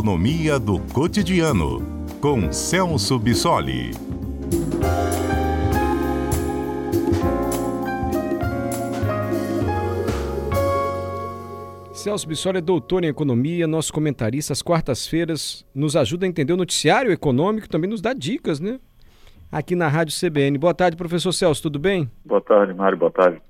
Economia do Cotidiano, com Celso Bissoli. Celso Bissoli é doutor em economia, nosso comentarista às quartas-feiras, nos ajuda a entender o noticiário econômico, também nos dá dicas, né? Aqui na Rádio CBN. Boa tarde, professor Celso, tudo bem? Boa tarde, Mário, boa tarde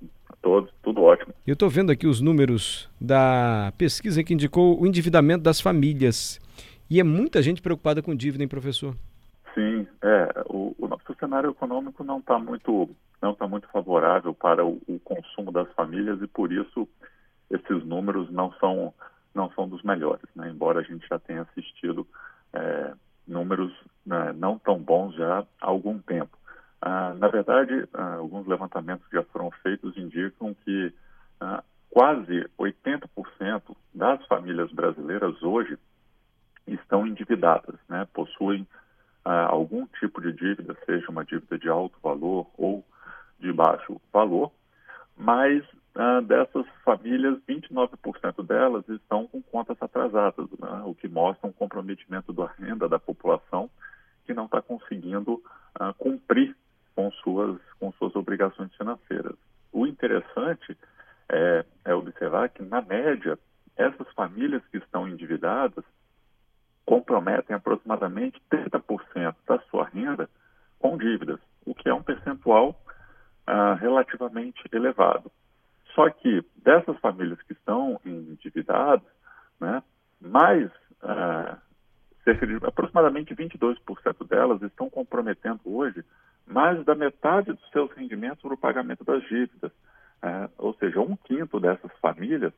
todos, tudo ótimo. Eu estou vendo aqui os números da pesquisa que indicou o endividamento das famílias. E é muita gente preocupada com dívida, hein, professor? Sim, é, o, o nosso cenário econômico não está muito, não tá muito favorável para o, o consumo das famílias e por isso esses números não são não são dos melhores, né? embora a gente já tenha assistido é, números né, não tão bons já há algum tempo. Verdade, ah, alguns levantamentos que já foram feitos indicam que ah, quase 80% das famílias brasileiras hoje estão endividadas, né? possuem ah, algum tipo de dívida, seja uma dívida de alto valor ou de baixo valor, mas dessas famílias, 29% delas estão com contas atrasadas, né? o que mostra um comprometimento da renda da população que não está conseguindo cumprir com suas, com suas obrigações financeiras. O interessante é, é observar que, na média, essas famílias que estão endividadas comprometem aproximadamente 30% da sua renda com dívidas, o que é um percentual ah, relativamente elevado. Só que dessas famílias que estão endividadas, né, mais ah, cerca de aproximadamente 22% delas estão comprometendo hoje mais da metade dos seus rendimentos para o pagamento das dívidas. É, ou seja, um quinto dessas famílias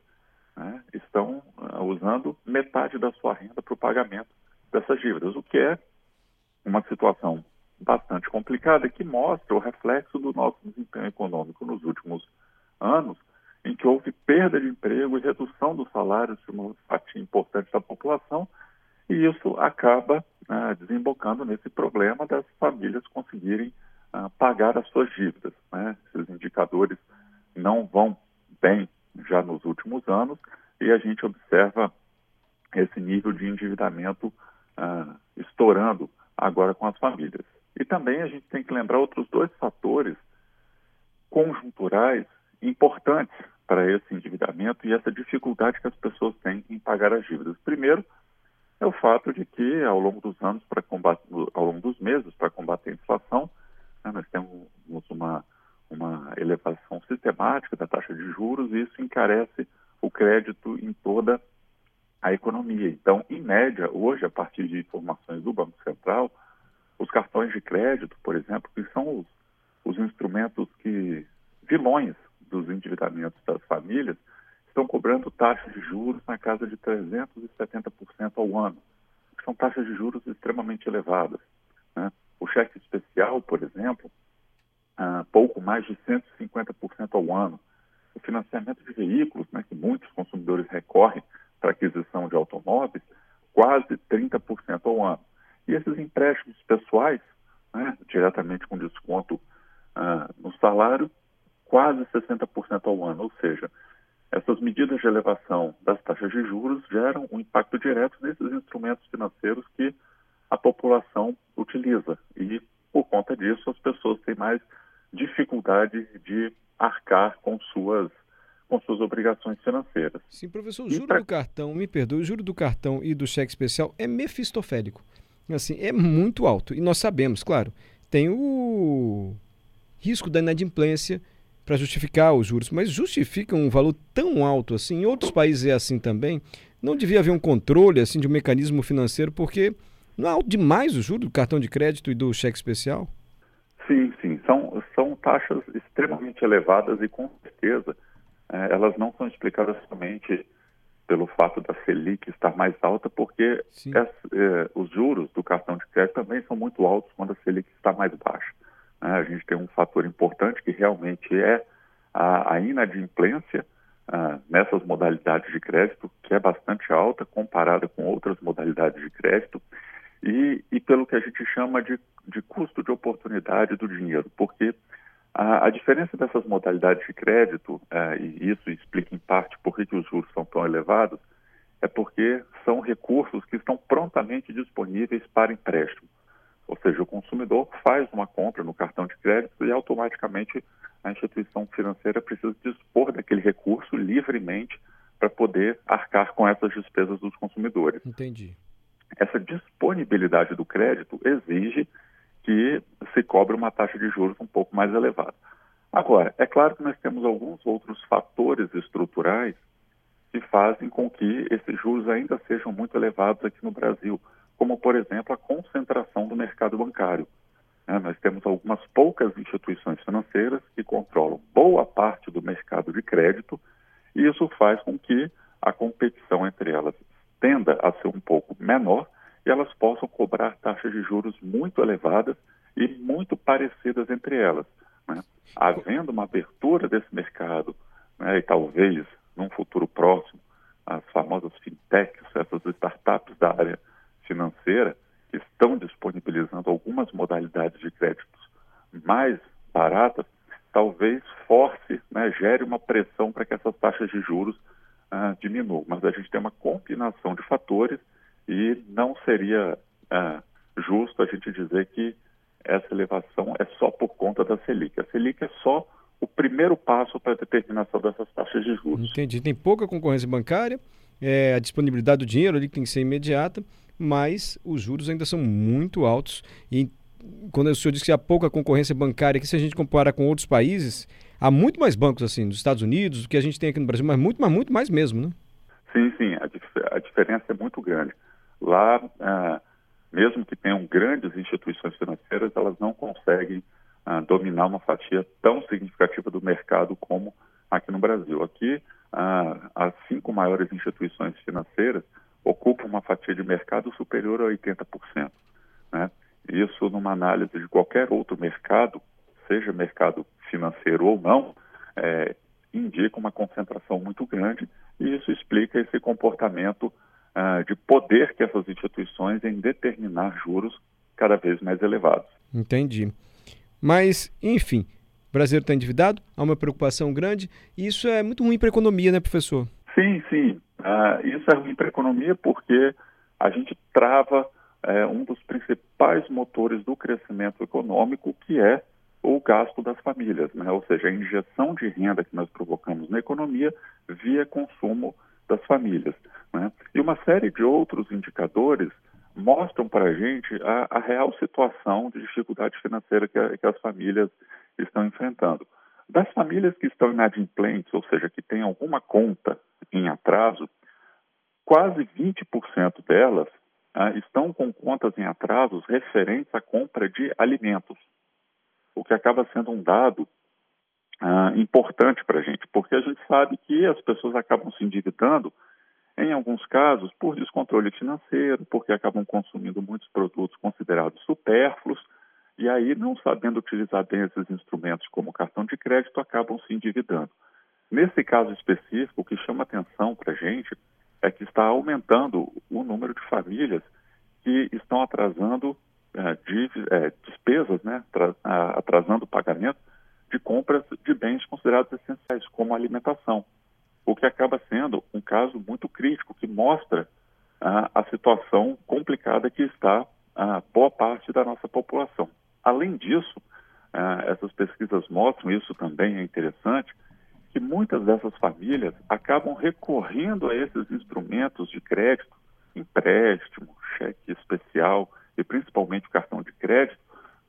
né, estão uh, usando metade da sua renda para o pagamento dessas dívidas, o que é uma situação bastante complicada que mostra o reflexo do nosso desempenho econômico nos últimos anos, em que houve perda de emprego e redução dos salários de uma fatia importante da população, e isso acaba né, desembocando nesse problema das famílias conseguirem uh, pagar as suas dívidas. Né? Esses indicadores não vão bem já nos últimos anos e a gente observa esse nível de endividamento uh, estourando agora com as famílias. E também a gente tem que lembrar outros dois fatores conjunturais importantes para esse endividamento e essa dificuldade que as pessoas têm em pagar as dívidas. Primeiro, é o fato de que ao longo dos anos, para combater, ao longo dos meses, para combater a inflação, né, nós temos uma, uma elevação sistemática da taxa de juros e isso encarece o crédito em toda a economia. Então, em média, hoje, a partir de informações do Banco Central, os cartões de crédito, por exemplo, que são os, os instrumentos que vilões dos endividamentos das famílias, estão cobrando taxas de juros na casa de 370% ao ano, são taxas de juros extremamente elevadas. Né? O cheque especial, por exemplo, uh, pouco mais de 150% ao ano. O financiamento de veículos, né, que muitos consumidores recorrem para aquisição de automóveis, quase 30% ao ano. E esses empréstimos pessoais, né, diretamente com desconto uh, no salário, quase 60% ao ano. Ou seja, essas medidas de elevação das taxas de juros geram um impacto direto nesses instrumentos financeiros que a população utiliza. E, por conta disso, as pessoas têm mais dificuldade de arcar com suas com suas obrigações financeiras. Sim, professor, o juro pra... do cartão, me perdoe, o juro do cartão e do cheque especial é mefistofélico. Assim, é muito alto. E nós sabemos, claro, tem o risco da inadimplência para justificar os juros, mas justifica um valor tão alto assim. Em outros países é assim também. Não devia haver um controle assim de um mecanismo financeiro, porque não é alto demais o juro do cartão de crédito e do cheque especial? Sim, sim. São, são taxas extremamente elevadas e, com certeza, é, elas não são explicadas somente pelo fato da Selic estar mais alta, porque é, os juros do cartão de crédito também são muito altos quando a Selic está mais baixa. Né? A gente tem um fator importante que realmente é a, a inadimplência ah, nessas modalidades de crédito, que é bastante alta comparada com outras modalidades de crédito, e, e pelo que a gente chama de, de custo de oportunidade do dinheiro, porque a, a diferença dessas modalidades de crédito, ah, e isso explica em parte por que os juros são tão elevados, é porque são recursos que estão prontamente disponíveis para empréstimo. Ou seja, o consumidor faz uma compra no cartão de crédito e automaticamente a instituição financeira precisa dispor daquele recurso livremente para poder arcar com essas despesas dos consumidores. Entendi. Essa disponibilidade do crédito exige que se cobre uma taxa de juros um pouco mais elevada. Agora, é claro que nós temos alguns outros fatores estruturais que fazem com que esses juros ainda sejam muito elevados aqui no Brasil, como, por exemplo, a concentração do mercado bancário. É, nós temos algumas poucas instituições financeiras que controlam boa parte do mercado de crédito, e isso faz com que a competição entre elas tenda a ser um pouco menor e elas possam cobrar taxas de juros muito elevadas e muito parecidas entre elas. Né? Havendo uma abertura desse mercado, né, e talvez num futuro próximo, as famosas fintechs, essas startups da área financeira, estão disponibilizando algumas modalidades de créditos mais baratas, talvez force, né, gere uma pressão para que essas taxas de juros ah, diminuam. Mas a gente tem uma combinação de fatores e não seria ah, justo a gente dizer que essa elevação é só por conta da Selic. A Selic é só o primeiro passo para a determinação dessas taxas de juros. Entendi. Tem pouca concorrência bancária, é, a disponibilidade do dinheiro ali tem que ser imediata, mas os juros ainda são muito altos. E quando o senhor disse que há pouca concorrência bancária, que se a gente compara com outros países, há muito mais bancos assim, nos Estados Unidos, do que a gente tem aqui no Brasil, mas muito, mas muito mais mesmo, né? Sim, sim, a, dif a diferença é muito grande. Lá, ah, mesmo que tenham grandes instituições financeiras, elas não conseguem ah, dominar uma fatia tão significativa do mercado como aqui no Brasil. Aqui, ah, as cinco maiores instituições financeiras uma fatia de mercado superior a 80%. Né? Isso, numa análise de qualquer outro mercado, seja mercado financeiro ou não, é, indica uma concentração muito grande e isso explica esse comportamento uh, de poder que essas instituições em determinar juros cada vez mais elevados. Entendi. Mas, enfim, o brasileiro está endividado, há uma preocupação grande, e isso é muito ruim para a economia, né, professor? Sim, sim. Uh, isso é ruim para a economia porque a gente trava uh, um dos principais motores do crescimento econômico, que é o gasto das famílias, né? ou seja, a injeção de renda que nós provocamos na economia via consumo das famílias. Né? E uma série de outros indicadores mostram para a gente a, real situação de dificuldade financeira que, a, que as famílias estão enfrentando. Das famílias que estão inadimplentes, ou seja, que têm alguma conta em atraso, quase 20% delas ah, estão com contas em atrasos referentes à compra de alimentos, o que acaba sendo um dado ah, importante para a gente, porque a gente sabe que as pessoas acabam se endividando em alguns casos, por descontrole financeiro, porque acabam consumindo muitos produtos considerados supérfluos, e aí, não sabendo utilizar bem esses instrumentos como cartão de crédito, acabam se endividando. Nesse caso específico, o que chama atenção para a gente é que está aumentando o número de famílias que estão atrasando é, de, é, despesas, né, atrasando o pagamento de compras de bens considerados essenciais, como alimentação o que acaba sendo um caso muito crítico, que mostra ah, a situação complicada que está ah, boa parte da nossa população. Além disso, ah, essas pesquisas mostram, isso também é interessante, que muitas dessas famílias acabam recorrendo a esses instrumentos de crédito, empréstimo, cheque especial e principalmente o cartão de crédito,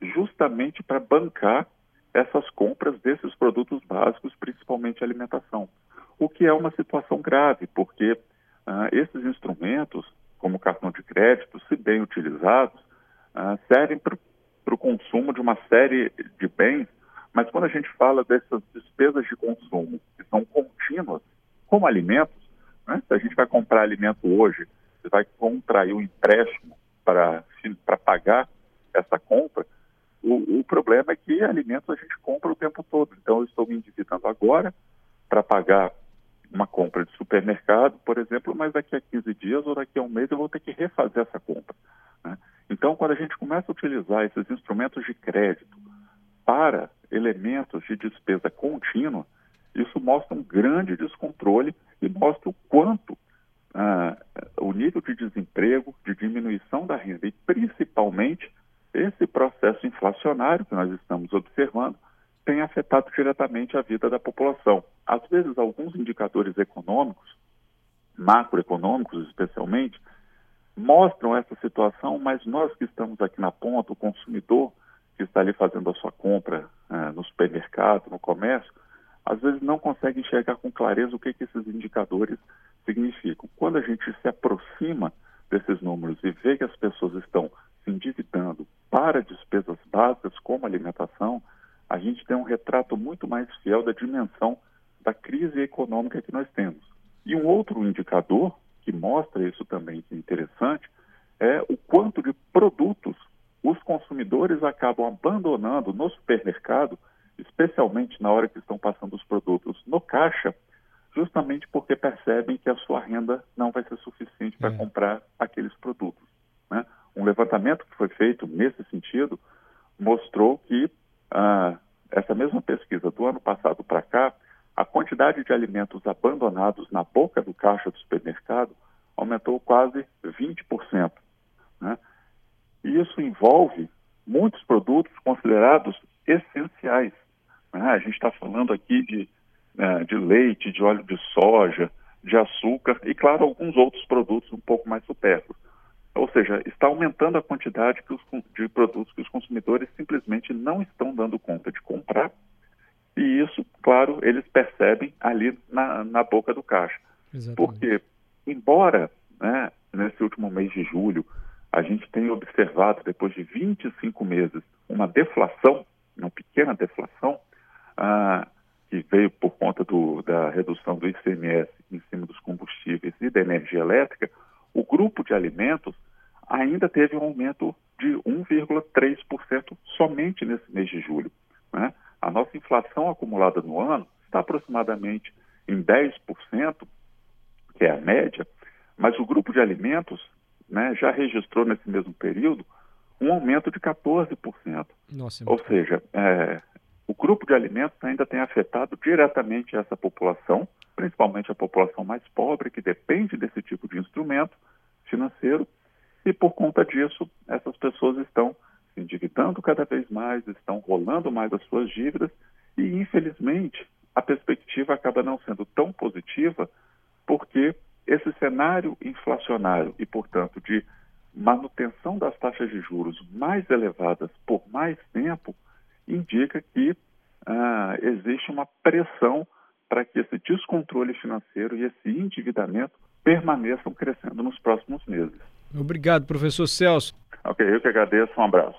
justamente para bancar essas compras desses produtos básicos, principalmente alimentação. O que é uma situação grave, porque ah, esses instrumentos, como cartão de crédito, se bem utilizados, ah, servem para o consumo de uma série de bens, mas quando a gente fala dessas despesas de consumo que são contínuas, como alimentos, né? se a gente vai comprar alimento hoje, você vai contrair um empréstimo para pagar essa compra, o, o, problema é que alimentos a gente compra o tempo todo. Então, eu estou me endividando agora para pagar uma compra de supermercado, por exemplo, mas daqui a 15 dias ou daqui a um mês eu vou ter que refazer essa compra. Então, quando a gente começa a utilizar esses instrumentos de crédito para elementos de despesa contínua, isso mostra um grande descontrole e mostra o quanto ah, o nível de desemprego, de diminuição da renda e principalmente esse processo inflacionário que nós estamos observando tem afetado diretamente a vida da população. Às vezes, alguns indicadores econômicos, macroeconômicos especialmente, mostram essa situação, mas nós que estamos aqui na ponta, o consumidor que está ali fazendo a sua compra eh, no supermercado, no comércio, às vezes não consegue enxergar com clareza o que, que esses indicadores significam. Quando a gente se aproxima desses números e vê que as pessoas estão se endividando para despesas básicas como alimentação, a gente tem um retrato muito mais fiel da dimensão da crise econômica que nós temos. E um outro indicador que mostra isso também, que é interessante, é o quanto de produtos os consumidores acabam abandonando no supermercado, especialmente na hora que estão passando os produtos no caixa, justamente porque percebem que a sua renda não vai ser suficiente para é. comprar aqueles produtos. Né? Um levantamento que foi feito nesse sentido mostrou que ah, essa mesma pesquisa do ano passado para cá, a quantidade de alimentos abandonados na boca do caixa do supermercado aumentou quase 20%. Né? E isso envolve muitos produtos considerados essenciais. Né? A gente está falando aqui de, né, de leite, de óleo de soja, de açúcar e, claro, alguns outros produtos um pouco mais supérfluos. Ou seja, está aumentando a quantidade os, de produtos que os consumidores simplesmente não estão dando conta de comprar. E isso, claro, eles percebem ali na, na boca do caixa. Exatamente. Porque, embora né, nesse último mês de julho a gente tem observado, depois de 25 meses, uma deflação, uma pequena deflação, ah, que veio por conta do, da redução do ICMS em cima dos combustíveis e da energia elétrica, o grupo de alimentos ainda teve um aumento de 1,3% somente nesse mês de julho. A nossa inflação acumulada no ano está aproximadamente em 10%, que é a média, mas o grupo de alimentos né, já registrou nesse mesmo período um aumento de 14%. Nossa, é Ou seja, é, o grupo de alimentos ainda tem afetado diretamente essa população, principalmente a população mais pobre, que depende desse tipo de instrumento financeiro, e por conta disso, essas pessoas estão se endividando cada vez mais, estão rolando mais as suas dívidas, e infelizmente a perspectiva acaba não sendo tão positiva, porque esse cenário inflacionário e, portanto, de manutenção das taxas de juros mais elevadas por mais tempo indica que ah, existe uma pressão para que esse descontrole financeiro e esse endividamento permaneçam crescendo nos próximos meses. Obrigado, professor Celso. Ok, eu que agradeço. Um abraço.